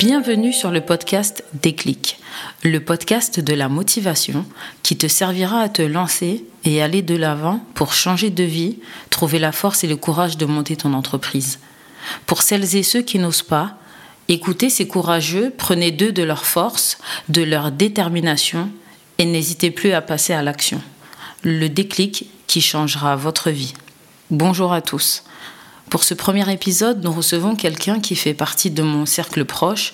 Bienvenue sur le podcast Déclic, le podcast de la motivation qui te servira à te lancer et aller de l'avant pour changer de vie, trouver la force et le courage de monter ton entreprise. Pour celles et ceux qui n'osent pas, écoutez ces courageux, prenez d'eux de leur force, de leur détermination et n'hésitez plus à passer à l'action. Le déclic qui changera votre vie. Bonjour à tous. Pour ce premier épisode, nous recevons quelqu'un qui fait partie de mon cercle proche,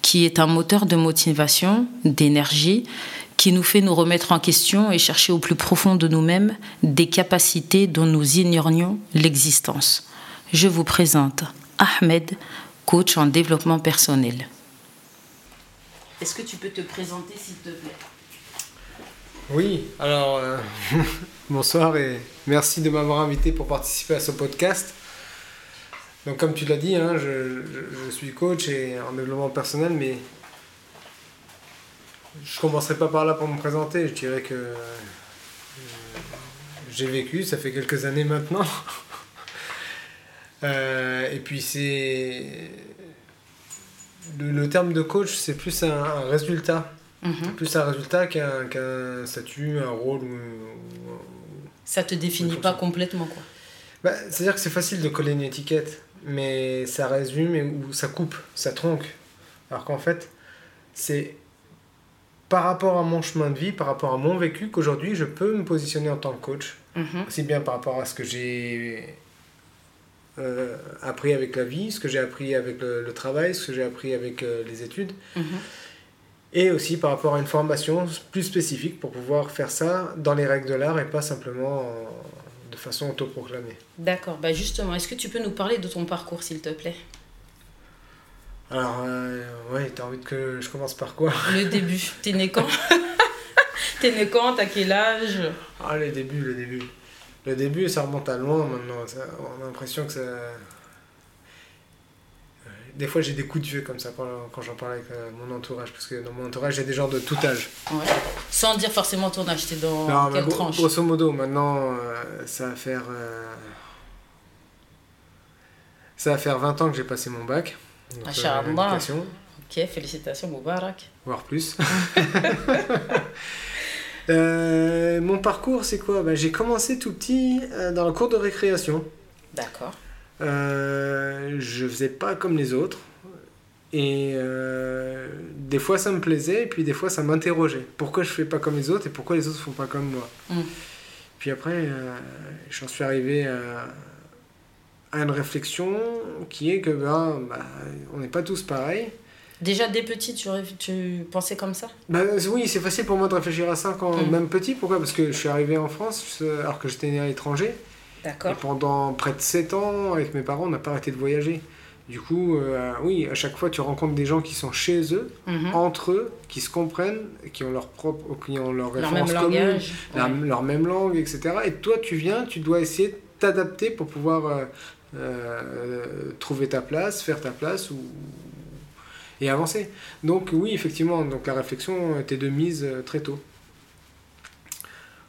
qui est un moteur de motivation, d'énergie, qui nous fait nous remettre en question et chercher au plus profond de nous-mêmes des capacités dont nous ignorions l'existence. Je vous présente Ahmed, coach en développement personnel. Est-ce que tu peux te présenter s'il te plaît? Oui, alors euh, bonsoir et merci de m'avoir invité pour participer à ce podcast. Donc comme tu l'as dit, hein, je, je, suis coach et en développement personnel, mais je ne commencerai pas par là pour me présenter. Je dirais que euh, j'ai vécu, ça fait quelques années maintenant. Euh, et puis c'est... Le, terme de coach, c'est plus un, résultat. Mhm. Plus un résultat qu'un statut, un rôle. Ou, ça te définit pas complètement, quoi. Bah, C'est-à-dire que c'est facile de coller une étiquette mais ça résume ou ça coupe, ça tronque. Alors qu'en fait, c'est par rapport à mon chemin de vie, par rapport à mon vécu, qu'aujourd'hui je peux me positionner en tant que coach. Mhm. Aussi bien par rapport à ce que j'ai euh, appris avec la vie, ce que j'ai appris avec le, travail, ce que j'ai appris avec euh, les études. Mhm. Et aussi par rapport à une formation plus spécifique pour pouvoir faire ça dans les règles de l'art et pas simplement en, de façon autoproclamée. D'accord, bah justement, est-ce que tu peux nous parler de ton parcours, s'il te plaît? Alors, euh, ouais, t'as envie que je commence par quoi? Le début. T'es né quand? T'es né quand? T'as quel âge? Ah, le début, le début. Le début, ça remonte à loin maintenant. on a l'impression que ça des fois j'ai des coups de vieux comme ça quand, j'en parle avec euh, mon entourage, parce que dans mon entourage j'ai des gens de tout âge. Sans dire forcément ton âge, t'es dans quelle tranche Grosso modo, maintenant euh, ça va faire. Euh, ça va faire 20 ans que j'ai passé mon bac. Masha'Allah. ok, félicitations, Moubarak. Voire plus. mon parcours, c'est quoi? Ben, J'ai commencé tout petit dans la cour de récréation. D'accord. Euh, je faisais pas comme les autres. Et euh, des fois ça me plaisait, et puis des fois ça m'interrogeait. Pourquoi je fais pas comme les autres et pourquoi les autres font pas comme moi? Mm. Puis après, euh, j'en suis arrivé à, une réflexion qui est que ben, bah, on n'est pas tous pareils. Déjà dès petit, tu, tu pensais comme ça? Bah, Oui, c'est facile pour moi de réfléchir à ça quand mm. même petit. Pourquoi? Parce que je suis arrivé en France alors que j'étais né à l'étranger. Et pendant près de 7 ans, avec mes parents, on n'a pas arrêté de voyager. Du coup, euh, oui, à chaque fois, tu rencontres des gens qui sont chez eux, mhm. entre eux, qui se comprennent, qui ont leur propre, qui ont leur, leur référence commune, leur même langue, etc. Et toi, tu viens, tu dois essayer de t'adapter pour pouvoir euh, euh, trouver ta place, faire ta place ou et avancer. Donc oui, effectivement, donc la réflexion était de mise très tôt.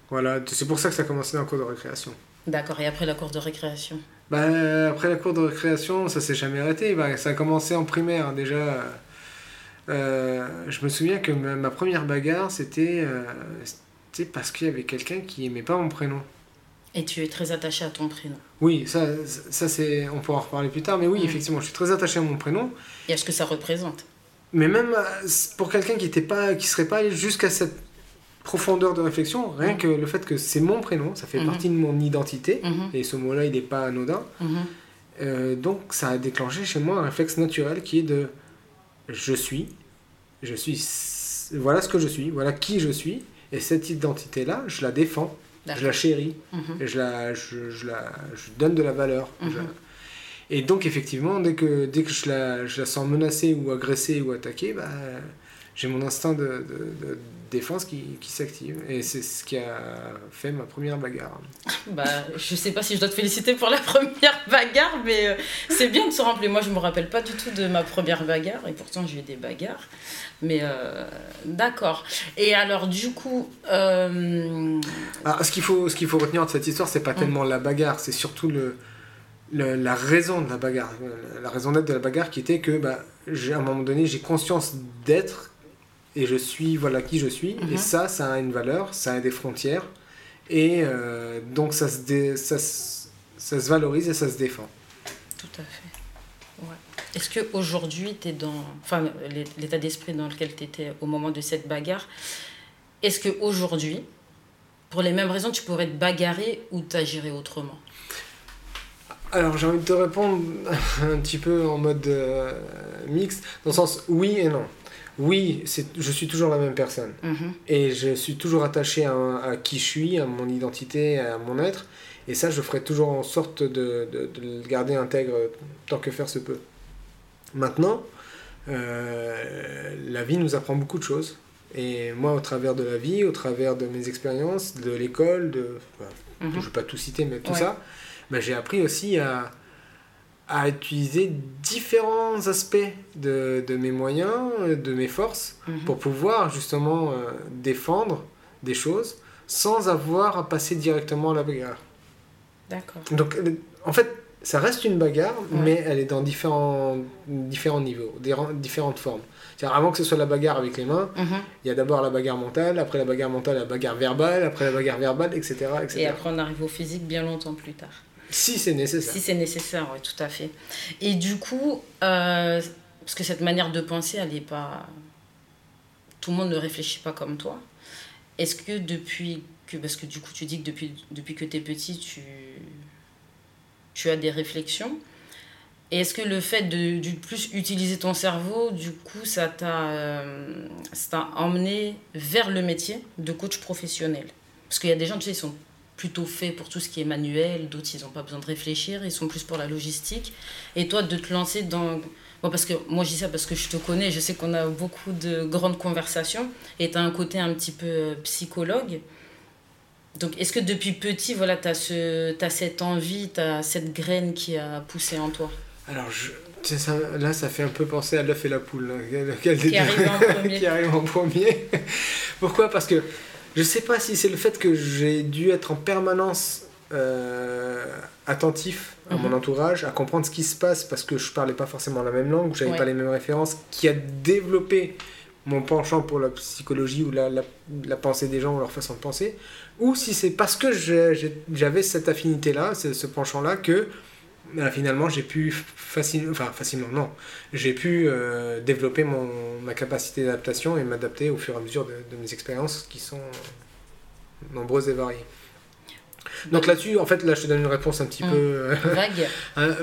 Voilà, c'est pour ça que ça a commencé dans le cours de récréation. D'accord, et après la cour de récréation? Bah, Après la cour de récréation, ça s'est jamais arrêté. Bah, ça a commencé en primaire déjà. Euh, je me souviens que ma, première bagarre, c'était euh, parce qu'il y avait quelqu'un qui aimait pas mon prénom. Et tu es très attaché à ton prénom? Oui, ça, ça c'est, on pourra en reparler plus tard, mais oui, effectivement, je suis très attaché à mon prénom. Et à ce que ça représente? Mais même euh, pour quelqu'un qui ne pas, qui serait pas allé jusqu'à cette profondeur de réflexion, rien mhm. que le fait que c'est mon prénom, ça fait mhm. partie de mon identité, mhm. et ce mot-là, il n'est pas anodin. Euh, donc ça a déclenché chez moi un réflexe naturel qui est de je suis, je suis, voilà ce que je suis, voilà qui je suis, et cette identité-là, je la défends, je la chéris, je, la, je, la, je donne de la valeur. Et donc effectivement, dès que, dès que je, la, je la sens menacée ou agressée ou attaquée, bah, j'ai mon instinct de, de, défense qui, qui s'active. Et c'est ce qui a fait ma première bagarre. Bah, je sais pas si je dois te féliciter pour la première bagarre, mais euh, c'est bien de se rappeler. Moi, je me rappelle pas du tout de ma première bagarre, et pourtant j'ai eu des bagarres. Mais euh, d'accord. Et alors, du coup. Euh... Ah, ce qu'il faut, ce qu'il faut retenir de cette histoire, c'est pas mm. tellement la bagarre, c'est surtout le la raison de la bagarre, la raison d'être de la bagarre qui était que bah, à un moment donné j'ai conscience d'être et je suis voilà qui je suis et mhm. ça ça a une valeur, ça a des frontières et euh, donc ça se, ça, ça, se valorise et ça se défend. Tout à fait. Ouais. Est-ce qu'aujourd'hui, tu es dans. Enfin, l'état d'esprit dans lequel tu étais au moment de cette bagarre, est-ce qu'aujourd'hui, pour les mêmes raisons, tu pourrais te bagarrer ou t'agirais autrement? Alors j'ai envie de te répondre un petit peu en mode euh, mixte, dans le sens oui et non. Oui, je suis toujours la même personne. Mhm. Et je suis toujours attaché à, qui je suis, à mon identité, à mon être. Et ça, je ferai toujours en sorte de, de, le garder intègre tant que faire se peut. Maintenant, euh, la vie nous apprend beaucoup de choses. Et moi, au travers de la vie, au travers de mes expériences, de l'école, de, mhm. je ne vais pas tout citer, mais tout ça, bah, j'ai appris aussi à, à utiliser différents aspects de, de, mes moyens, de mes forces, mhm. pour pouvoir justement euh, défendre des choses sans avoir à passer directement à la bagarre. D'accord. Donc, en fait, ça reste une bagarre, mais elle est dans différents, différents niveaux, différentes formes. Avant que ce soit la bagarre avec les mains, mhm. il y a d'abord la bagarre mentale, après la bagarre mentale, la bagarre verbale, après la bagarre verbale, etc. etc. Et après, on arrive au physique bien longtemps plus tard. Si c'est nécessaire. Si c'est nécessaire, oui, tout à fait. Et du coup, euh, parce que cette manière de penser, elle n'est pas. Tout le monde ne réfléchit pas comme toi. Est-ce que depuis que. Parce que du coup, tu dis que depuis, depuis que tu es petit, tu, tu as des réflexions. Et est-ce que le fait de, plus utiliser ton cerveau, du coup, ça t'a euh, emmené vers le métier de coach professionnel? Parce qu'il y a des gens, tu sais, ils sont plutôt faits pour tout ce qui est manuel, d'autres, ils n'ont pas besoin de réfléchir, ils sont plus pour la logistique. Et toi, de te lancer dans... Bon, parce que moi, je dis ça parce que je te connais, je sais qu'on a beaucoup de grandes conversations, et tu as un côté un petit peu euh, psychologue. Donc, est-ce que depuis petit, voilà, tu as, ce, as cette envie, tu as cette graine qui a poussé en toi? Alors, je, ça, là, ça fait un peu penser à l'œuf et la poule. Hein. qui, arrive en premier. qui arrive en premier. Pourquoi? Parce que je sais pas si c'est le fait que j'ai dû être en permanence euh, attentif à mon mhm. entourage, à comprendre ce qui se passe parce que je parlais pas forcément la même langue, j'avais pas les mêmes références, qui a développé mon penchant pour la psychologie ou la, la, pensée des gens ou leur façon de penser, ou si c'est parce que j'avais cette affinité-là, ce penchant-là, que bah, finalement j'ai pu facilement, enfin facilement non, j'ai pu euh, développer mon, ma capacité d'adaptation et m'adapter au fur et à mesure de, de mes expériences qui sont nombreuses et variées. Donc là-dessus, en fait, là je te donne une réponse un petit mmh. peu... Euh, Vague. Euh,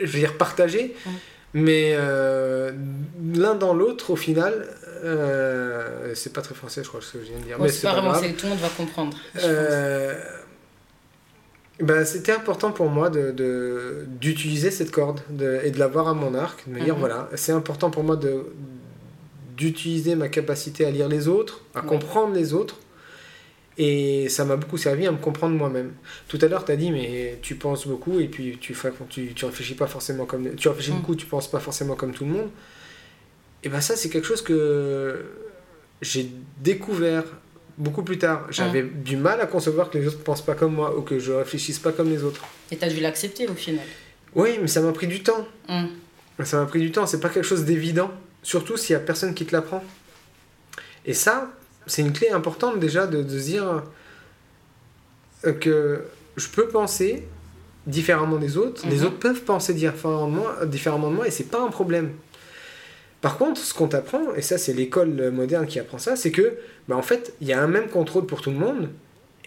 je veux dire partagée, mmh. mais l'un dans l'autre, au final, c'est pas très français, je crois, ce que je viens de dire. mais c'est pas, vraiment, tout le monde va comprendre. Bah, c'était important pour moi d'utiliser de, d'utiliser cette corde de, et de l'avoir à mon arc, de me dire mhm. voilà, c'est important pour moi de d'utiliser ma capacité à lire les autres, à comprendre les autres. Et ça m'a beaucoup servi à me comprendre moi-même. Tout à l'heure, tu as dit, mais tu penses beaucoup et puis tu, tu, tu réfléchis pas forcément comme. Tu réfléchis mhm. beaucoup, tu penses pas forcément comme tout le monde. Et ben ça, c'est quelque chose que j'ai découvert beaucoup plus tard. J'avais du mal à concevoir que les autres ne pensent pas comme moi ou que je réfléchisse pas comme les autres. Et tu as dû l'accepter au final Oui, mais ça m'a pris du temps. Hum. Ça m'a pris du temps, c'est pas quelque chose d'évident. Surtout s'il y a personne qui te l'apprend. Et ça, c'est une clé importante déjà de, dire que je peux penser différemment des autres, les mhm. autres peuvent penser différemment de moi, différemment de moi et c'est pas un problème. Par contre, ce qu'on t'apprend, et ça c'est l'école moderne qui apprend ça, c'est que bah, en fait, il y a un même contrôle pour tout le monde,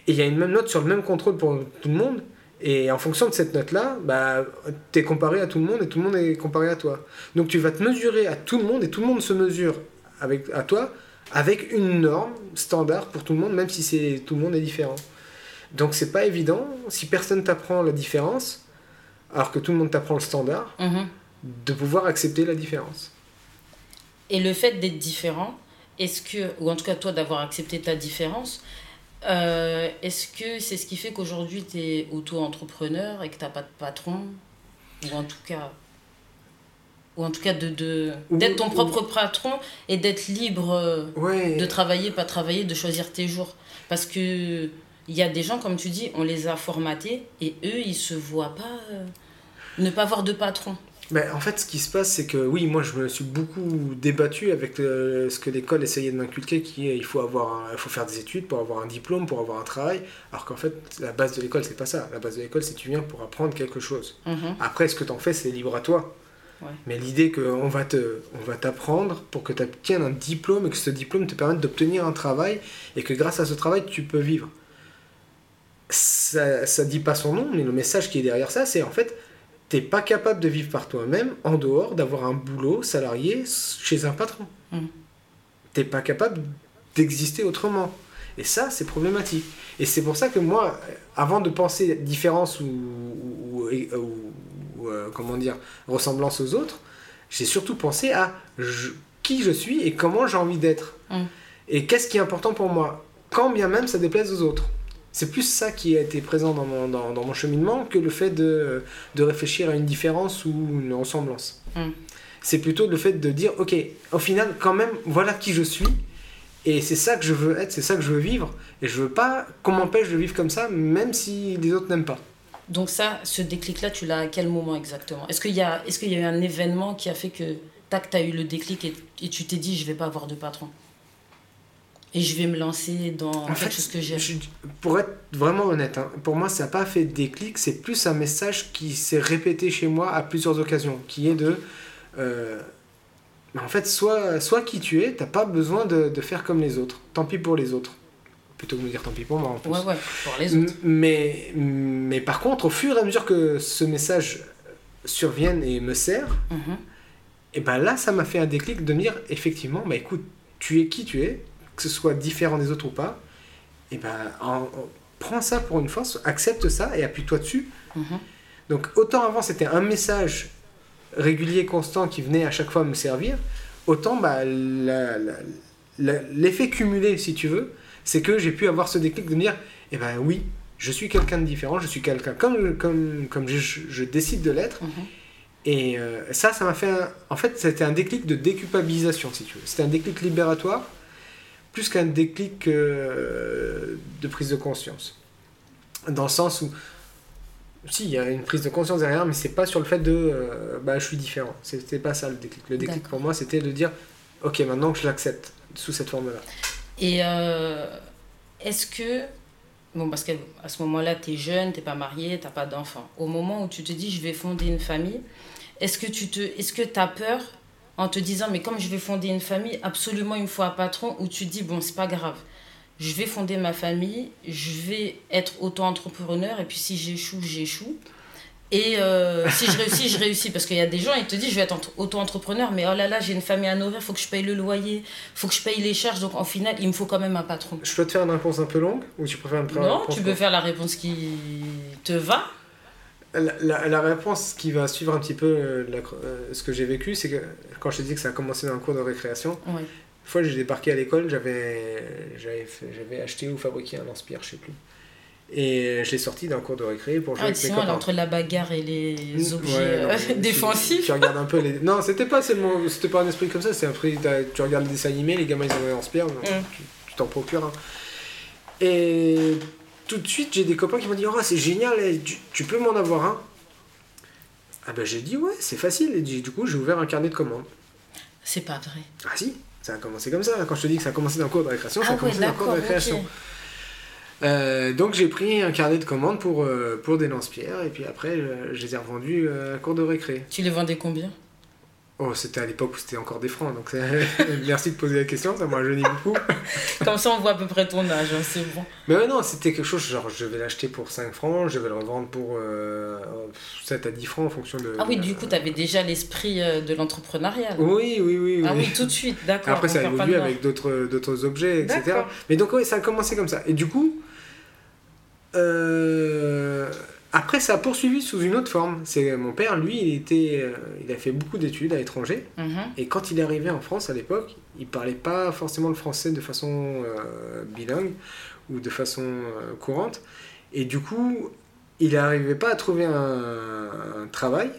et il y a une même note sur le même contrôle pour tout le monde, et en fonction de cette note-là, bah, tu es comparé à tout le monde et tout le monde est comparé à toi. Donc tu vas te mesurer à tout le monde et tout le monde se mesure avec, à toi avec une norme standard pour tout le monde, même si c'est tout le monde est différent. Donc c'est pas évident, si personne t'apprend la différence, alors que tout le monde t'apprend le standard, mhm. de pouvoir accepter la différence. Et le fait d'être différent, est-ce que, ou en tout cas toi d'avoir accepté ta différence, euh, est-ce que c'est ce qui fait qu'aujourd'hui tu es auto-entrepreneur et que tu n'as pas de patron Ou en tout cas, ou en tout cas de, de d'être ton propre patron et d'être libre euh, de travailler, pas travailler, de choisir tes jours? Parce que il y a des gens, comme tu dis, on les a formatés et eux, ils se voient pas. Euh, Ne pas avoir de patron. Ben, en fait, ce qui se passe, c'est que oui, moi, je me suis beaucoup débattu avec euh, ce que l'école essayait de m'inculquer, qui est il faut, avoir il faut faire des études pour avoir un diplôme, pour avoir un travail, alors qu'en fait, la base de l'école, c'est pas ça. La base de l'école, c'est tu viens pour apprendre quelque chose. Mhm. Après, ce que tu en fais, c'est libre à toi. Ouais. Mais l'idée qu'on va te, on va t'apprendre pour que tu obtiennes un diplôme et que ce diplôme te permette d'obtenir un travail et que grâce à ce travail, tu peux vivre. Ça, ça dit pas son nom, mais le message qui est derrière ça, c'est en fait, t'es pas capable de vivre par toi-même en dehors d'avoir un boulot salarié chez un patron. Mhm. T'es pas capable d'exister autrement. Et ça, c'est problématique. Et c'est pour ça que moi, avant de penser différence ou, ou, ou- ou, euh, comment dire, ressemblance aux autres, j'ai surtout pensé à je- qui je suis et comment j'ai envie d'être. Mm. Et qu'est-ce qui est important pour moi, quand bien même ça déplaise aux autres. C'est plus ça qui a été présent dans mon, dans, dans mon cheminement que le fait de, de réfléchir à une différence ou une ressemblance. Mm. C'est plutôt le fait de dire, ok, au final, quand même, voilà qui je suis. Et c'est ça que je veux être, c'est ça que je veux vivre. Et je veux pas qu'on m'empêche de vivre comme ça, même si les autres n'aiment pas. Donc ça, ce déclic-là, tu l'as à quel moment exactement? Est-ce qu'il y, a- qu'il y a eu un événement qui a fait que, tac, tu as eu le déclic et, et tu t'es dit, je vais pas avoir de patron? Et je vais me lancer dans En quelque fait, chose que j'aime. pour être vraiment honnête, hein, pour moi, ça n'a pas fait de déclic, c'est plus un message qui s'est répété chez moi à plusieurs occasions, qui est de... euh, mais en fait, soit, soit qui tu es, t'as pas besoin de, de faire comme les autres. Tant pis pour les autres. Plutôt que de me dire tant pis pour moi en plus. Ouais, ouais, pour les autres. Mais, mais par contre, au fur et à mesure que ce message survienne et me sert, Mhm. et ben là, ça m'a fait un déclic de me dire, effectivement, bah écoute, tu es qui tu es, que ce soit différent des autres ou pas, et ben en- en- prends ça pour une force, accepte ça et appuie-toi dessus. Mhm. Donc autant avant c'était un message régulier, constant qui venait à chaque fois me servir, autant bah, l'effet cumulé, si tu veux, c'est que j'ai pu avoir ce déclic de me dire, eh ben oui, je suis quelqu'un de différent, je suis quelqu'un comme, comme, comme je, je décide de l'être. Mhm. Et euh, ça, ça m'a fait un... En fait, c'était un déclic de déculpabilisation, si tu veux. C'était un déclic libératoire, plus qu'un déclic euh, de prise de conscience. Dans le sens où, si, il y a une prise de conscience derrière, mais c'est pas sur le fait de, euh, bah, je suis différent. C'était pas ça le déclic. Le déclic pour moi, c'était de dire, ok, maintenant que je l'accepte sous cette forme-là. Et euh, est-ce que. Bon, parce qu'à ce moment-là, tu es jeune, tu pas marié, tu pas d'enfant. Au moment où tu te dis, je vais fonder une famille, est-ce que tu te, est-ce que as peur en te disant, mais comme je vais fonder une famille, absolument il me faut un patron, ou tu te dis, bon, c'est pas grave, je vais fonder ma famille, je vais être auto-entrepreneur, et puis si j'échoue, j'échoue. Et euh, si je réussis, je réussis. Parce qu'il y a des gens, ils te disent, je vais être entre- auto-entrepreneur, mais oh là là, j'ai une famille à nourrir, faut que je paye le loyer, faut que je paye les charges. Donc en final, il me faut quand même un patron. Je peux te faire une réponse un peu longue ou tu préfères une Non, réponse tu peux faire la réponse qui te va. La, la- la réponse qui va suivre un petit peu euh, la- euh, ce que j'ai vécu, c'est que quand je te dis que ça a commencé dans un cours de récréation, Ouais. une fois j'ai débarqué à l'école, j'avais j'avais acheté ou fabriqué un lance-pierre, je sais plus. Et je l'ai sorti d'un cours de récré pour jouer Ah, avec sinon, copains. entre la bagarre et les Ouais, objets non, euh, mais tu- défensifs. Tu, regardes un peu les. Non, c'était pas seulement, c'était pas un esprit comme ça. C'est un esprit. t'as- Tu regardes les dessins animés, les gamins ils ont un lance-pierre, donc Mm. tu tu t'en procures. Et tout de suite, j'ai des copains qui m'ont dit Oh, c'est génial, eh, tu, tu peux m'en avoir un Ah ben j'ai dit Ouais, c'est facile. Et du coup, j'ai ouvert un carnet de commandes. C'est pas vrai. Ah si, ça a commencé comme ça. Quand je te dis que ça a commencé dans le cours de récréation, ça Ah a ouais, commencé dans le cours de récréation. Euh, donc j'ai pris un carnet de commandes pour, euh, pour des lance-pierres et puis après euh, je les ai revendus euh, à cours de récré. Tu les vendais combien? Oh, c'était à l'époque où c'était encore des francs, donc merci de poser la question, ça m'a rajeuni beaucoup. Comme ça, on voit à peu près ton âge, hein, c'est bon. Mais ouais, non, c'était quelque chose, genre je vais l'acheter pour 5 francs, je vais le revendre pour euh, 7 à 10 francs en fonction de... Ah oui, du coup, tu avais déjà l'esprit euh, de l'entrepreneuriat. là. Oui, oui, oui. Ah oui. oui, tout de suite, d'accord. Après, ça de avec d'autres objets, etc. Mais donc, oui, ça a commencé comme ça. Et du coup, euh, après, ça a poursuivi sous une autre forme. C'est Mon père, lui, il, était, euh, il a fait beaucoup d'études à l'étranger. Mhm. Et quand il est arrivé en France à l'époque, il parlait pas forcément le français de façon euh, bilingue ou de façon euh, courante. Et du coup, il n'arrivait pas à trouver un, un travail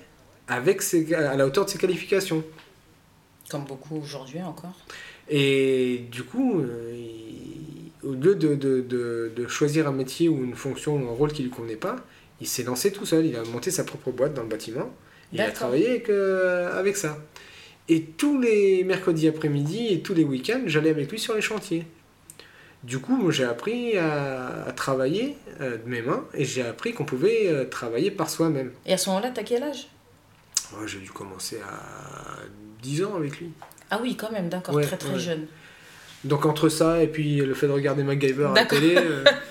avec ses, à la hauteur de ses qualifications. Comme beaucoup aujourd'hui encore. Et du coup, il- au lieu de, de, de, de choisir un métier ou une fonction ou un rôle qui lui convenait pas, Il s'est lancé tout seul, il a monté sa propre boîte dans le bâtiment. Il a travaillé avec, euh, avec ça. Et tous les mercredis après-midi et tous les week-ends, j'allais avec lui sur les chantiers. Du coup, moi, j'ai appris à, travailler euh, de mes mains et j'ai appris qu'on pouvait euh, travailler par soi-même. Et à ce moment-là, t'as quel âge? J'ai dû commencer à 10 ans avec lui. Ah oui, quand même, d'accord, très très jeune. Donc entre ça et puis le fait de regarder MacGyver à la télé...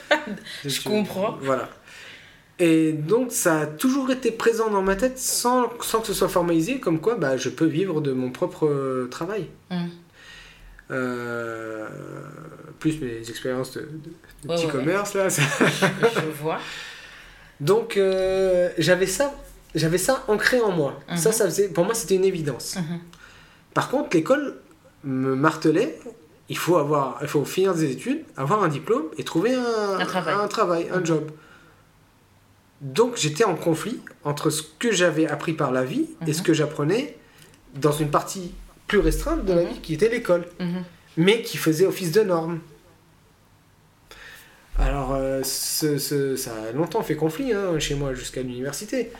je comprends. Voilà. Et donc ça a toujours été présent dans ma tête sans, sans que ce soit formalisé, comme quoi bah, je peux vivre de mon propre euh, travail. Hum. Euh, plus mes expériences de, petit commerce là. je vois. Donc euh, j'avais ça, j'avais ça ancré en moi. Ça, ça faisait, pour moi, c'était une évidence. Par contre, l'école me martelait. Il faut avoir, il faut finir des études, avoir un diplôme et trouver un, un travail, un, travail, un job. Donc j'étais en conflit entre ce que j'avais appris par la vie et ce mhm. que j'apprenais dans une partie plus restreinte de la mhm. vie qui était l'école, mhm. mais qui faisait office de norme. Alors euh, ce, ça a longtemps fait conflit hein, chez moi jusqu'à l'université.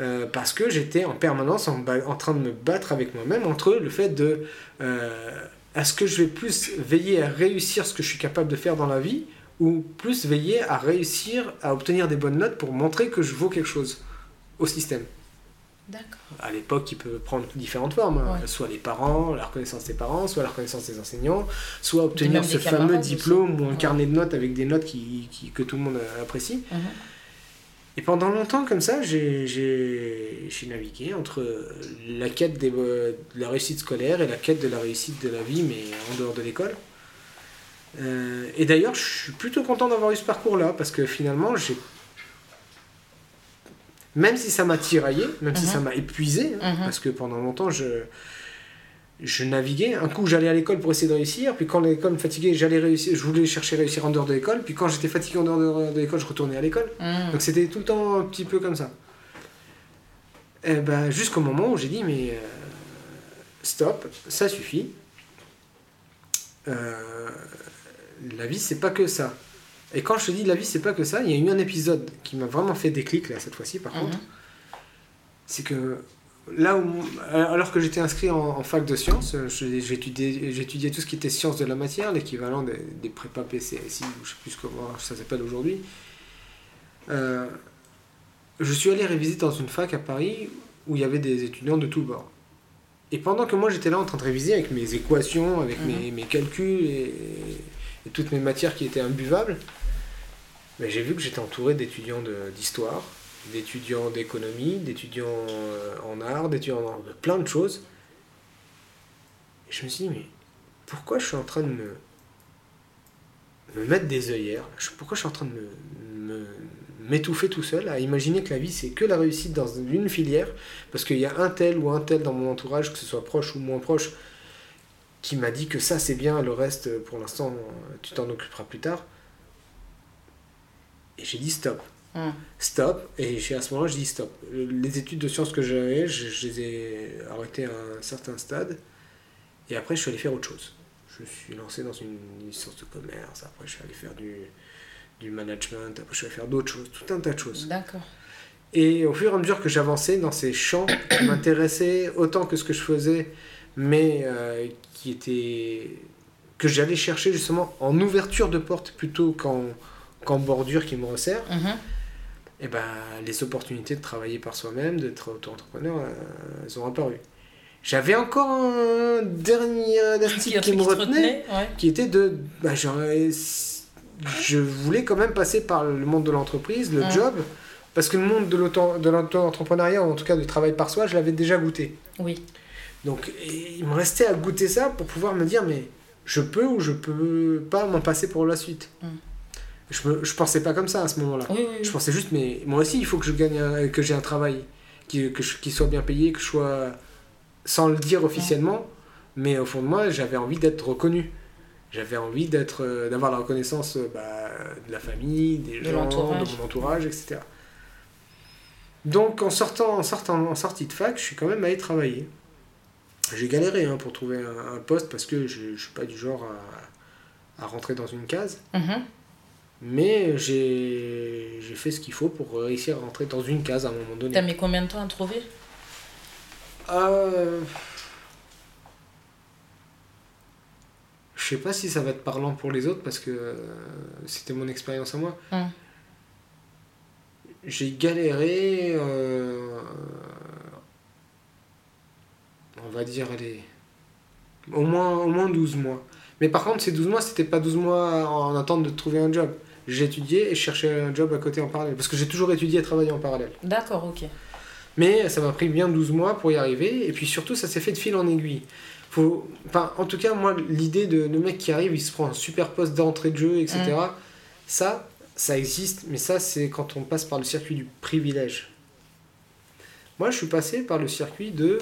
Euh, parce que j'étais en permanence en, en, train de me battre avec moi-même entre le fait de euh, est-ce que je vais plus veiller à réussir ce que je suis capable de faire dans la vie ou plus veiller à réussir à obtenir des bonnes notes pour montrer que je vaux quelque chose au système. D'accord. À l'époque, il peut prendre différentes formes, hein. soit les parents, la reconnaissance des parents, soit la reconnaissance des enseignants, soit obtenir ce fameux diplôme ou un carnet de notes avec des notes qui, qui, que tout le monde apprécie. Mhm. Et pendant longtemps, comme ça, j'ai navigué entre la quête des, de la réussite scolaire et la quête de la réussite de la vie, mais en dehors de l'école. Euh, et d'ailleurs, je suis plutôt content d'avoir eu ce parcours-là, parce que finalement, j'ai. Même si ça m'a tiraillé, même si ça mhm. m'a épuisé, hein, mhm. parce que pendant longtemps, je, je naviguais. Un coup, j'allais à l'école pour essayer de réussir, puis quand l'école me fatiguait, j'allais réussir, je voulais chercher à réussir en dehors de l'école, puis quand j'étais fatigué en dehors de l'école, je retournais à l'école. Mhm. Donc c'était tout le temps un petit peu comme ça. Et ben, jusqu'au moment où j'ai dit, mais euh, stop, ça suffit. Euh, la vie, c'est pas que ça. Et quand je te dis la vie, c'est pas que ça, il y a eu un épisode qui m'a vraiment fait déclic, là, cette fois-ci, par mhm. contre. C'est que là où, alors que j'étais inscrit en, fac de sciences, j'étudiais tout ce qui était sciences de la matière, l'équivalent des, des prépa PCSI, ou je sais plus comment ça s'appelle aujourd'hui. Euh, je suis allé réviser dans une fac à Paris où il y avait des étudiants de tous bords. Et pendant que moi j'étais là en train de réviser avec mes équations, avec mhm. mes, mes, calculs et, et toutes mes matières qui étaient imbuvables, mais j'ai vu que j'étais entouré d'étudiants d'histoire, d'étudiants d'économie, d'étudiants euh, en art, d'étudiants en de plein de choses. Et je me suis dit, mais pourquoi je suis en train de me, me mettre des œillères? Pourquoi je suis en train de m'étouffer tout seul à imaginer que la vie c'est que la réussite dans une filière? Parce qu'il y a un tel ou un tel dans mon entourage, que ce soit proche ou moins proche, qui m'a dit que ça c'est bien, le reste pour l'instant tu t'en occuperas plus tard. Et j'ai dit stop. Hmm. Stop. Et à ce moment-là, j'ai dit stop. Les études de sciences que j'avais, je, les ai arrêtées à un certain stade. Et après, je suis allé faire autre chose. Je suis lancé dans une licence de commerce. Après, je suis allé faire du, du management. Après, je suis allé faire d'autres choses. Tout un tas de choses. D'accord. Et au fur et à mesure que j'avançais dans ces champs qui m'intéressaient autant que ce que je faisais, mais euh, qui était que j'allais chercher justement en ouverture de porte plutôt qu'en bordure qui me resserre, mhm. et eh ben les opportunités de travailler par soi-même, d'être auto-entrepreneur, euh, elles ont apparu. J'avais encore un dernier article qui, me retenait, qui était de. Bah, je voulais quand même passer par le monde de l'entreprise, le mhm. job, parce que le monde de l'auto-entrepreneuriat, en tout cas du travail par soi, je l'avais déjà goûté. Oui. Donc il me restait à goûter ça pour pouvoir me dire mais je peux ou je peux pas m'en passer pour la suite. Mm. Je, me, je pensais pas comme ça à ce moment-là. Je pensais juste mais moi aussi il faut que je gagne que j'ai un travail qui, que qui soit bien payé, que je sois sans le dire officiellement, mais au fond de moi j'avais envie d'être reconnu. J'avais envie d'être euh, d'avoir la reconnaissance euh, bah, de la famille, des de gens, de mon entourage, etc. Donc en sortant, en sortant en sortie de fac, je suis quand même allé travailler. J'ai galéré hein, pour trouver un, poste parce que je ne suis pas du genre à, à, rentrer dans une case. Mhm. Mais j'ai fait ce qu'il faut pour réussir à rentrer dans une case à un moment donné. T'as mis combien de temps à trouver? Euh... Je sais pas si ça va être parlant pour les autres parce que euh, c'était mon expérience à moi. Hum. J'ai galéré, euh, on va dire, allez, au moins, au moins 12 mois. Mais par contre, ces 12 mois, c'était pas 12 mois en attente de trouver un job. J'étudiais et je cherchais un job à côté en parallèle. Parce que j'ai toujours étudié et travaillé en parallèle. D'accord, ok. Mais ça m'a pris bien 12 mois pour y arriver. Et puis surtout, ça s'est fait de fil en aiguille. Faut... Enfin, en tout cas, moi, l'idée de le mec qui arrive, il se prend un super poste d'entrée de jeu, etc. Mmh. Ça, ça existe, mais ça, c'est quand on passe par le circuit du privilège. Moi, je suis passé par le circuit de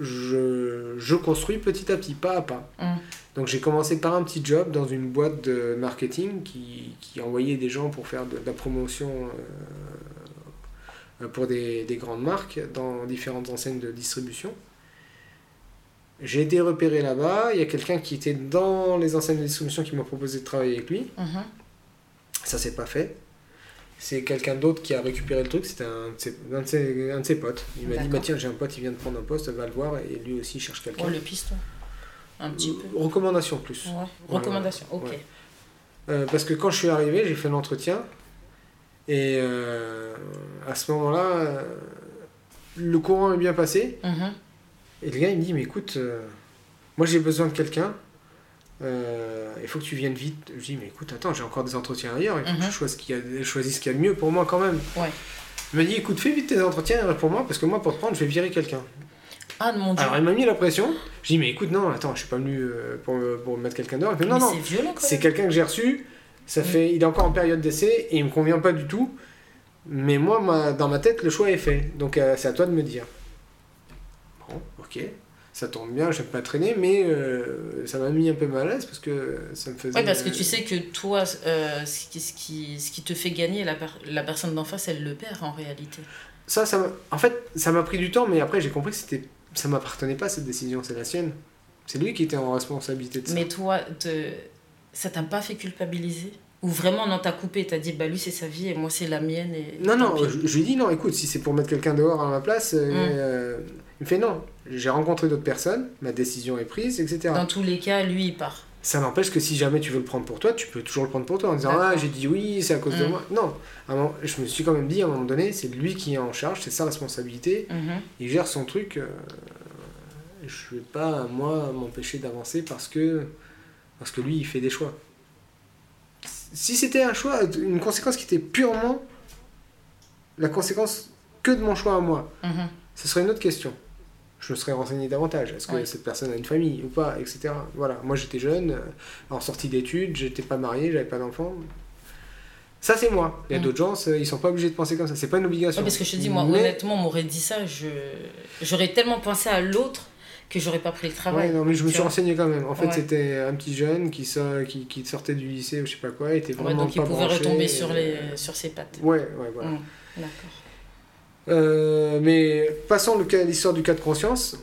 je, je construis petit à petit, pas à pas. Mmh. Donc j'ai commencé par un petit job dans une boîte de marketing qui, qui envoyait des gens pour faire de, la promotion euh, pour des, des, grandes marques dans différentes enseignes de distribution. J'ai été repéré là-bas, il y a quelqu'un qui était dans les enseignes de distribution qui m'a proposé de travailler avec lui. Mmh. Ça s'est pas fait. C'est quelqu'un d'autre qui a récupéré le truc, c'était un, un, de ses potes. Il m'a dit bah, Tiens, j'ai un pote, il vient de prendre un poste, va le voir, et lui aussi cherche quelqu'un. Oh, le piston Un petit peu. Recommandation plus. Recommandation, ok. Euh, parce que quand je suis arrivé, j'ai fait l'entretien, et euh, à ce moment-là, euh, le courant est bien passé. Mhm. Et le gars, il me dit Mais écoute, moi j'ai besoin de quelqu'un euh, il faut que tu viennes vite. Je dis, mais écoute, attends, j'ai encore des entretiens ailleurs, il faut que je choisisse ce, qu'il y a, y de mieux pour moi quand même. Ouais. Il m'a dit, écoute, fais vite tes entretiens pour moi, parce que moi, pour te prendre, je vais virer quelqu'un. Ah, mon dieu. Alors, il m'a mis la pression. Je dis, mais écoute, non, attends, je suis pas venu euh, pour, pour mettre quelqu'un dehors. non, non, c'est quelqu'un que j'ai reçu, ça mm. fait, il est encore en période d'essai et il me convient pas du tout. Mais moi, dans ma tête, le choix est fait. Donc, euh, c'est à toi de me dire. Bon, ok ça tombe bien, j'aime pas traîner, mais euh, ça m'a mis un peu mal à l'aise parce que ça me faisait. Oui, parce que tu sais que toi, euh, ce, qui, ce, qui, ce qui te fait gagner, la, la personne d'en face, elle le perd en réalité. Ça, ça en fait, ça m'a pris du temps, mais après, j'ai compris que c'était ça m'appartenait pas cette décision, c'est la sienne. C'est lui qui était en responsabilité de ça. Mais toi, te... ça t'a pas fait culpabiliser? Ou vraiment, non, t'as coupé, t'as dit, bah lui, c'est sa vie et moi, c'est la mienne. Et... Non, non, je, lui ai dit, non, écoute, si c'est pour mettre quelqu'un dehors à ma place, euh, hum. Il me fait non. J'ai rencontré d'autres personnes, ma décision est prise, etc. Dans tous les cas, lui, il part. Ça n'empêche que si jamais tu veux le prendre pour toi, tu peux toujours le prendre pour toi en disant, ah, j'ai dit oui, c'est à cause de hum. moi. Non, je me suis quand même dit, à un moment donné, c'est lui qui est en charge, c'est sa responsabilité, hum il gère son truc. Euh, je ne vais pas, moi, m'empêcher d'avancer parce que, parce que lui, il fait des choix si c'était un choix, une conséquence qui était purement la conséquence que de mon choix à moi, mhm. ce serait une autre question. Je me serais renseigné davantage. Est-ce que cette personne a une famille ou pas, etc. Voilà. Moi, j'étais jeune, euh, en sortie d'études, j'étais pas marié, j'avais pas d'enfant. Ça, c'est moi. Il y a mhm. d'autres gens, ils sont pas obligés de penser comme ça. C'est pas une obligation. parce que je te dis, moi, honnêtement, on m'aurait dit ça, j'aurais tellement pensé à l'autre que j'aurais pas pris le travail. Ouais, non, mais je me suis renseigné quand même. En fait, c'était un petit jeune qui, qui, qui, sortait du lycée ou je sais pas quoi, était vraiment ouais, donc il pouvait retomber sur, les, sur ses pattes. Ouais, ouais, voilà. Mmh, d'accord. Euh, mais passons l'histoire du cas de conscience.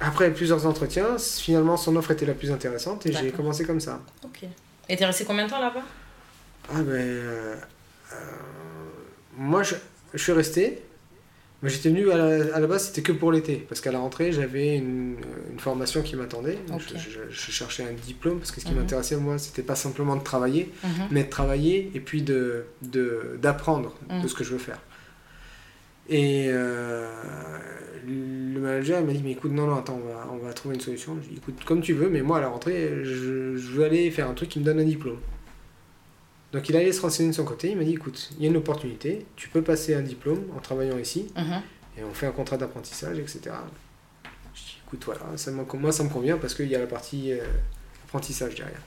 Après plusieurs entretiens, finalement son offre était la plus intéressante et j'ai commencé comme ça. Ok. Et t'es resté combien de temps là-bas? Ah ben... Euh, euh, moi je, je suis resté, mais j'étais venu à la, base, c'était que pour l'été. Parce qu'à la rentrée, j'avais une, une, formation qui m'attendait. Je, cherchais un diplôme parce que ce qui mhm. m'intéressait, moi, c'était pas simplement de travailler, mhm. mais de travailler et puis d'apprendre de, d'apprendre de, mhm. ce que je veux faire. Et euh, le manager m'a dit Mais écoute, non, non, attends, on va, on va trouver une solution. Je dit Écoute, comme tu veux, mais moi, à la rentrée, je, je veux aller faire un truc qui me donne un diplôme. Donc il allait se renseigner de son côté, il m'a dit écoute, il y a une opportunité, tu peux passer un diplôme en travaillant ici, mhm. et on fait un contrat d'apprentissage, etc. Je dis écoute, voilà, ça moi ça me convient parce qu'il y a la partie euh, apprentissage derrière.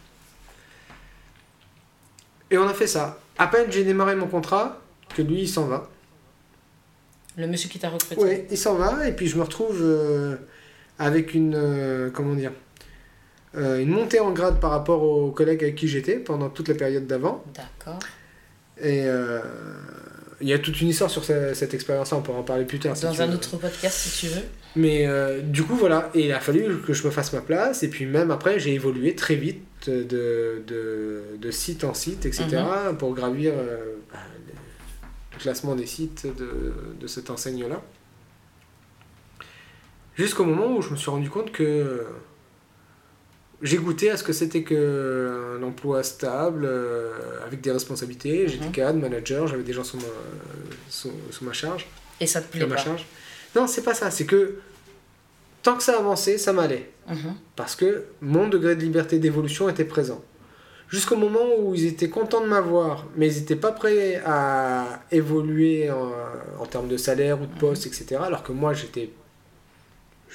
Et on a fait ça. À peine j'ai démarré mon contrat, que lui il s'en va. Le monsieur qui t'a recruté Oui, il s'en va, et puis je me retrouve euh, avec une. Euh, comment dire euh, une montée en grade par rapport aux collègues avec qui j'étais pendant toute la période d'avant. D'accord. Et, il y a toute une histoire sur cette, expérience-là, on pourra en parler plus tard. Dans un autre podcast si tu veux. Mais du coup, voilà, et il a fallu que je me fasse ma place, et puis même après, j'ai évolué très vite de, de, de, site en site, etc., mhm. pour gravir classement des sites de, de cette enseigne-là. Jusqu'au moment où je me suis rendu compte que j'ai goûté à ce que c'était qu'un emploi stable, euh, avec des responsabilités. J'étais mhm. cadre, manager, j'avais des gens sous ma, sous, ma charge. Et ça te plaît pas charge. Non, c'est pas ça. C'est que tant que ça avançait, ça m'allait. Mhm. Parce que mon degré de liberté d'évolution était présent. Jusqu'au moment où ils étaient contents de m'avoir, mais ils n'étaient pas prêts à évoluer en, en, termes de salaire ou de poste, mhm. etc. Alors que moi, j'étais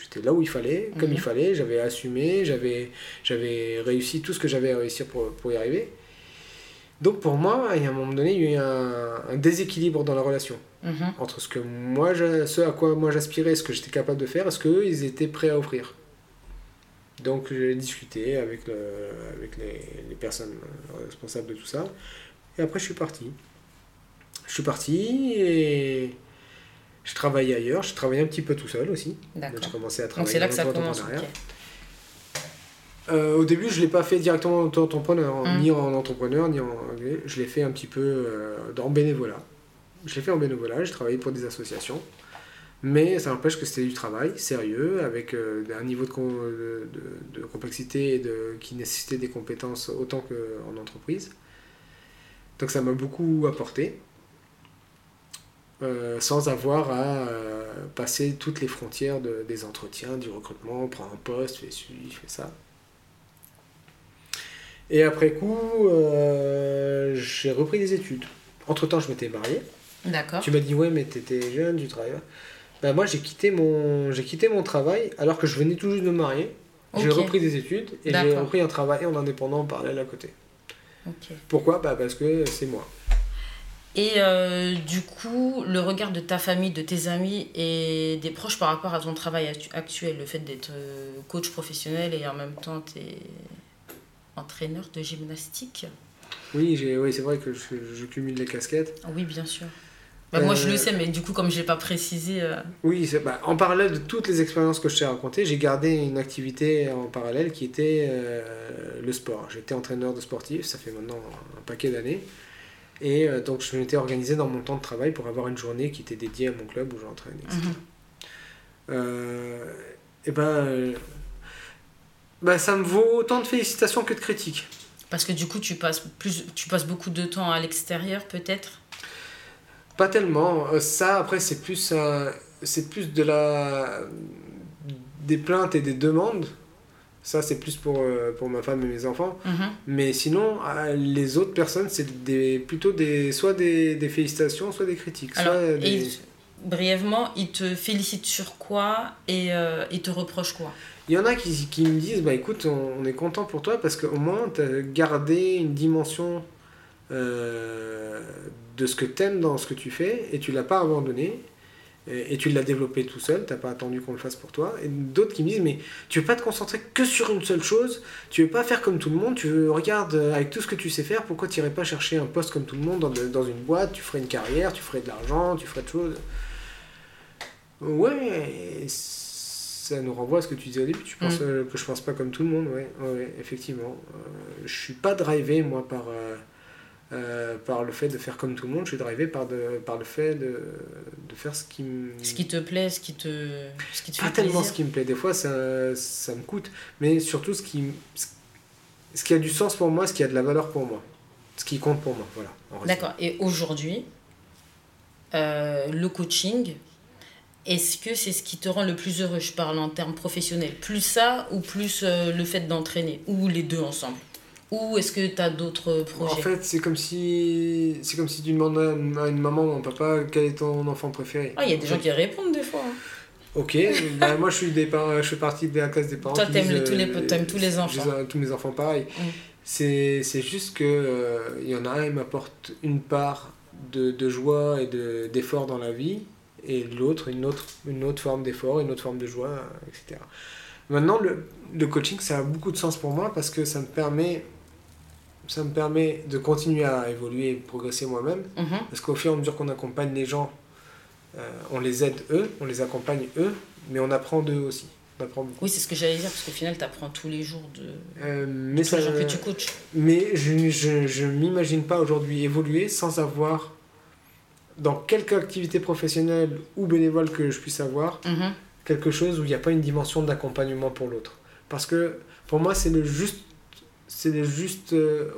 j'étais là où il fallait, comme il mhm. fallait, j'avais assumé, j'avais, j'avais réussi tout ce que j'avais à réussir pour, pour, y arriver. Donc pour moi, il y a un moment donné, il y a eu un, déséquilibre dans la relation mhm. entre ce, que moi, ce à quoi moi j'aspirais, ce que j'étais capable de faire, et ce qu'eux, ils étaient prêts à offrir. Donc j'ai discuté avec, le, avec les, les, personnes responsables de tout ça, et après je suis parti. Je suis parti et je travaillais ailleurs, je travaillais un petit peu tout seul aussi. D'accord. J'ai commencé à travailler. Donc c'est là que ça commence. Euh, au début, je ne l'ai pas fait directement en entrepreneur, hum. ni en entrepreneur, ni en. Je l'ai fait un petit peu euh, en bénévolat. Je l'ai fait en bénévolat, j'ai travaillé pour des associations. Mais ça n'empêche que c'était du travail sérieux, avec euh, un niveau de, de, complexité de, qui nécessitait des compétences autant qu'en entreprise. Donc ça m'a beaucoup apporté. Euh, sans avoir à euh, passer toutes les frontières de, des entretiens, du recrutement, prendre un poste, fais ci, fais ça. Et après coup, j'ai repris des études. Entre temps, je m'étais marié. D'accord. Tu m'as dit, ouais, mais tu étais jeune, tu travaillais. Ben, moi, j'ai quitté, mon, j'ai quitté mon travail alors que je venais tout juste de me marier. J'ai repris des études et j'ai repris un travail en indépendant en parallèle à côté. Pourquoi? Bah Parce que c'est moi. Et euh, du coup, le regard de ta famille, de tes amis et des proches par rapport à ton travail actuel, le fait d'être euh, coach professionnel et en même temps tu es entraîneur de gymnastique? Oui, oui c'est vrai que je, je, cumule les casquettes. Oui, bien sûr. Bah, Moi, je le euh, sais, mais du coup, comme je n'ai pas précisé. Oui, bah, en parallèle de toutes les expériences que je t'ai racontées, j'ai gardé une activité en parallèle qui était le sport. J'étais entraîneur de sportifs, ça fait maintenant un paquet d'années. Et euh, donc je m'étais organisé dans mon temps de travail pour avoir une journée qui était dédiée à mon club où j'entraîne, etc. Euh, et ben, euh, ben, ça me vaut autant de félicitations que de critiques. Parce que du coup, tu passes, plus, tu passes beaucoup de temps à l'extérieur, peut-être? Pas tellement. Ça, après, c'est plus, c'est plus de la, des plaintes et des demandes ça, c'est plus pour, euh, pour ma femme et mes enfants. Mhm. Mais sinon, euh, les autres personnes, c'est des, plutôt des, soit des, des félicitations, soit des critiques. Alors, brièvement, ils te félicitent sur quoi et euh, ils te reprochent quoi? Il y en a qui, qui me disent bah, écoute, on, est content pour toi parce qu'au moins, tu as gardé une dimension de ce que tu aimes dans ce que tu fais et tu l'as pas abandonné et, tu l'as développé tout seul, t'as pas attendu qu'on le fasse pour toi. Et d'autres qui me disent, mais tu veux pas te concentrer que sur une seule chose, tu veux pas faire comme tout le monde, tu veux, regarde, euh, avec tout ce que tu sais faire, pourquoi tu irais pas chercher un poste comme tout le monde dans, dans, une boîte, tu ferais une carrière, tu ferais de l'argent, tu ferais de choses. Ouais, ça nous renvoie à ce que tu disais au début, tu penses mm. euh, que je pense pas comme tout le monde, ouais, ouais effectivement. Euh, je suis pas drivé, moi, par... Euh, par le fait de faire comme tout le monde, je suis drivé par, de, par le fait de, de faire ce qui me... Ce qui te plaît, ce qui te, ce qui te Pas tellement ce qui me plaît, des fois ça, ça me coûte, mais surtout ce qui, ce qui a du sens pour moi, ce qui a de la valeur pour moi, ce qui compte pour moi, voilà. D'accord, et aujourd'hui, euh, le coaching, est-ce que c'est ce qui te rend le plus heureux? Je parle en termes professionnels. Plus ça ou plus euh, le fait d'entraîner? Ou les deux ensemble? Ou est-ce que tu as d'autres projets En fait, c'est comme si c'est comme si tu demandais à une maman ou un papa quel est ton enfant préféré. Ah, il y a des gens qui répondent des fois. Hein. Ok, bah, moi je suis, des je fais partie de la classe des parents. Toi, t'aimes tous, les, aimes tous les enfants. tous mes enfants pareil. Mm. C'est juste que euh, il y en a un, il m'apporte une part de, de joie et d'effort dans la vie, et l'autre, une autre, une autre forme d'effort, une autre forme de joie, etc. Maintenant, le, le coaching, ça a beaucoup de sens pour moi parce que ça me permet ça me permet de continuer à évoluer et progresser moi-même. Mhm. Parce qu'au fur et à mesure qu'on accompagne les gens, euh, on les aide eux, on les accompagne eux, mais on apprend d'eux aussi. On apprend beaucoup. Oui, c'est ce que j'allais dire, parce qu'au final, tu apprends tous les jours de Euh, mais tous les ça- gens que tu coaches. Mais je je, je m'imagine pas aujourd'hui évoluer sans avoir, dans quelque activité professionnelle ou bénévole que je puisse avoir, Mhm. quelque chose où il n'y a pas une dimension d'accompagnement pour l'autre. Parce que pour moi, c'est le juste. C'est le juste. euh,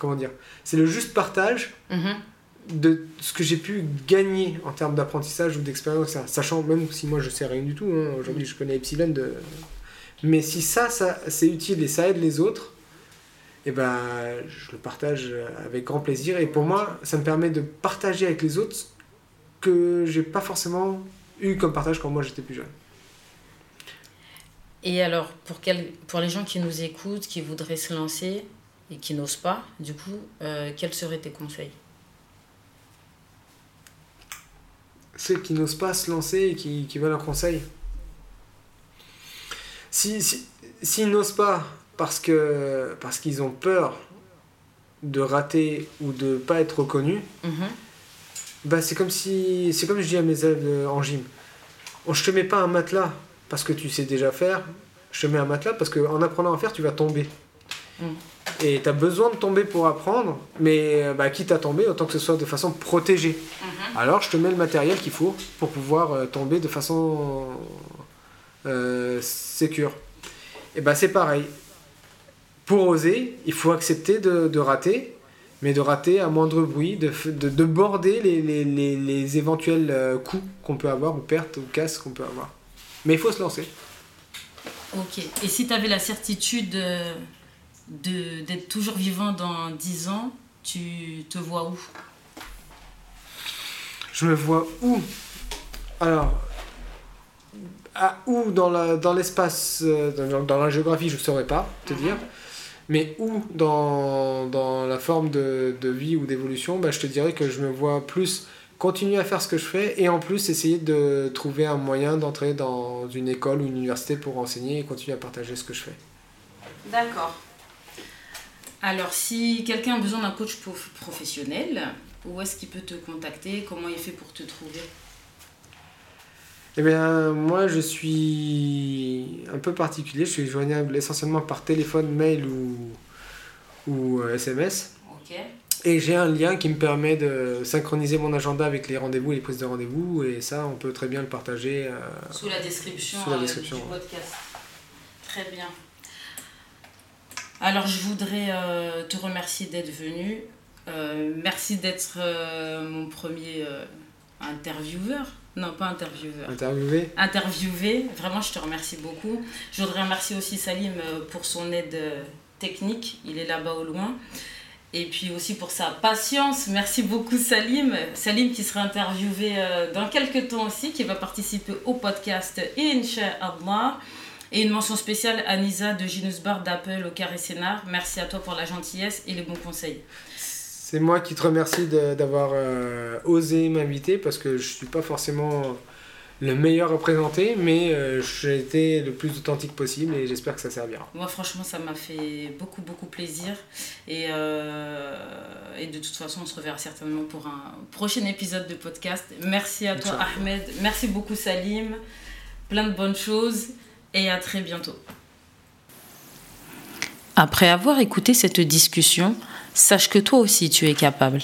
comment dire C'est le juste partage Mhm. de ce que j'ai pu gagner en termes d'apprentissage ou d'expérience, sachant même si moi je sais rien du tout, hein, aujourd'hui je connais Epsilon, de... mais si ça, ça c'est utile et ça aide les autres, et ben je le partage avec grand plaisir et pour moi ça me permet de partager avec les autres ce que j'ai pas forcément eu comme partage quand moi j'étais plus jeune. Et alors, pour, quel, pour les gens qui nous écoutent, qui voudraient se lancer et qui n'osent pas, du coup, euh, quels seraient tes conseils? Ceux qui n'osent pas se lancer et qui, qui veulent un conseil. Si, si, s'ils n'osent pas parce, que, parce qu'ils ont peur de rater ou de pas être reconnus, Mhm. bah c'est comme si c'est comme je dis à mes élèves euh, en gym. On, je te mets pas un matelas parce que tu sais déjà faire, je te mets un matelas parce qu'en apprenant à faire, tu vas tomber. Mm. Et tu as besoin de tomber pour apprendre, mais euh, bah, quitte à tomber, autant que ce soit de façon protégée. Alors je te mets le matériel qu'il faut pour pouvoir euh, tomber de façon euh, sécure. Et bah c'est pareil. Pour oser, il faut accepter de, de rater, mais de rater à moindre bruit, de, f- de, de border les, les, les, les éventuels euh, coups qu'on peut avoir, ou pertes, ou casses qu'on peut avoir. Mais il faut se lancer. Ok. Et si tu avais la certitude euh, de, d'être toujours vivant dans 10 ans, tu te vois où? Je me vois où? Alors, à où dans la- dans l'espace, euh, dans, dans la géographie, je ne saurais pas te Mhm. dire. Mais où dans, dans la forme de, de vie ou d'évolution, bah, je te dirais que je me vois plus continuer à faire ce que je fais et en plus essayer de trouver un moyen d'entrer dans une école ou une université pour enseigner et continuer à partager ce que je fais. D'accord. Alors, si quelqu'un a besoin d'un coach prof- professionnel, où est-ce qu'il peut te contacter? Comment il fait pour te trouver? Eh bien, moi, je suis un peu particulier. Je suis joignable essentiellement par téléphone, mail ou, ou euh, SMS. Ok. Et j'ai un lien qui me permet de synchroniser mon agenda avec les rendez-vous et les prises de rendez-vous. Et ça, on peut très bien le partager. euh, Sous la description, Sous la euh, description, du podcast. Très bien. Alors, je voudrais euh, te remercier d'être venu. Merci d'être mon premier intervieweur. Non, pas intervieweur. interviewé. interviewé. Vraiment, je te remercie beaucoup. Je voudrais remercier aussi Salim pour son aide technique. Il est là-bas au loin. Et puis aussi pour sa patience. Merci beaucoup Salim. Salim qui sera interviewé euh, dans quelques temps aussi, qui va participer au podcast Inch'Allah. Et une mention spéciale à Nisa de Ginus Bar d'Apple au Carré Scénar. Merci à toi pour la gentillesse et les bons conseils. C'est moi qui te remercie d'avoir euh, osé m'inviter parce que je suis pas forcément le meilleur à présenter, mais euh, j'ai été le plus authentique possible et j'espère que ça servira. Moi, franchement, ça m'a fait beaucoup, beaucoup plaisir. Et, euh, et de toute façon, on se reverra certainement pour un prochain épisode de podcast. Merci à toi. Ahmed. Merci beaucoup, Salim. Plein de bonnes choses. Et à très bientôt. Après avoir écouté cette discussion, sache que toi aussi tu es capable.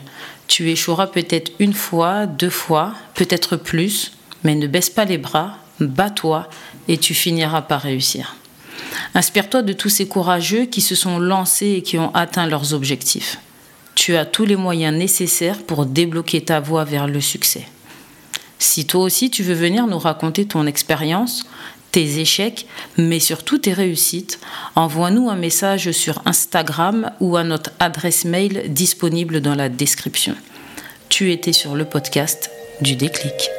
Tu échoueras peut-être une fois, deux fois, peut-être plus, mais ne baisse pas les bras, bats-toi et tu finiras par réussir. Inspire-toi de tous ces courageux qui se sont lancés et qui ont atteint leurs objectifs. Tu as tous les moyens nécessaires pour débloquer ta voie vers le succès. Si toi aussi tu veux venir nous raconter ton expérience, tes échecs, mais surtout tes réussites, envoie-nous un message sur Instagram ou à notre adresse mail disponible dans la description. Tu étais sur le podcast du déclic.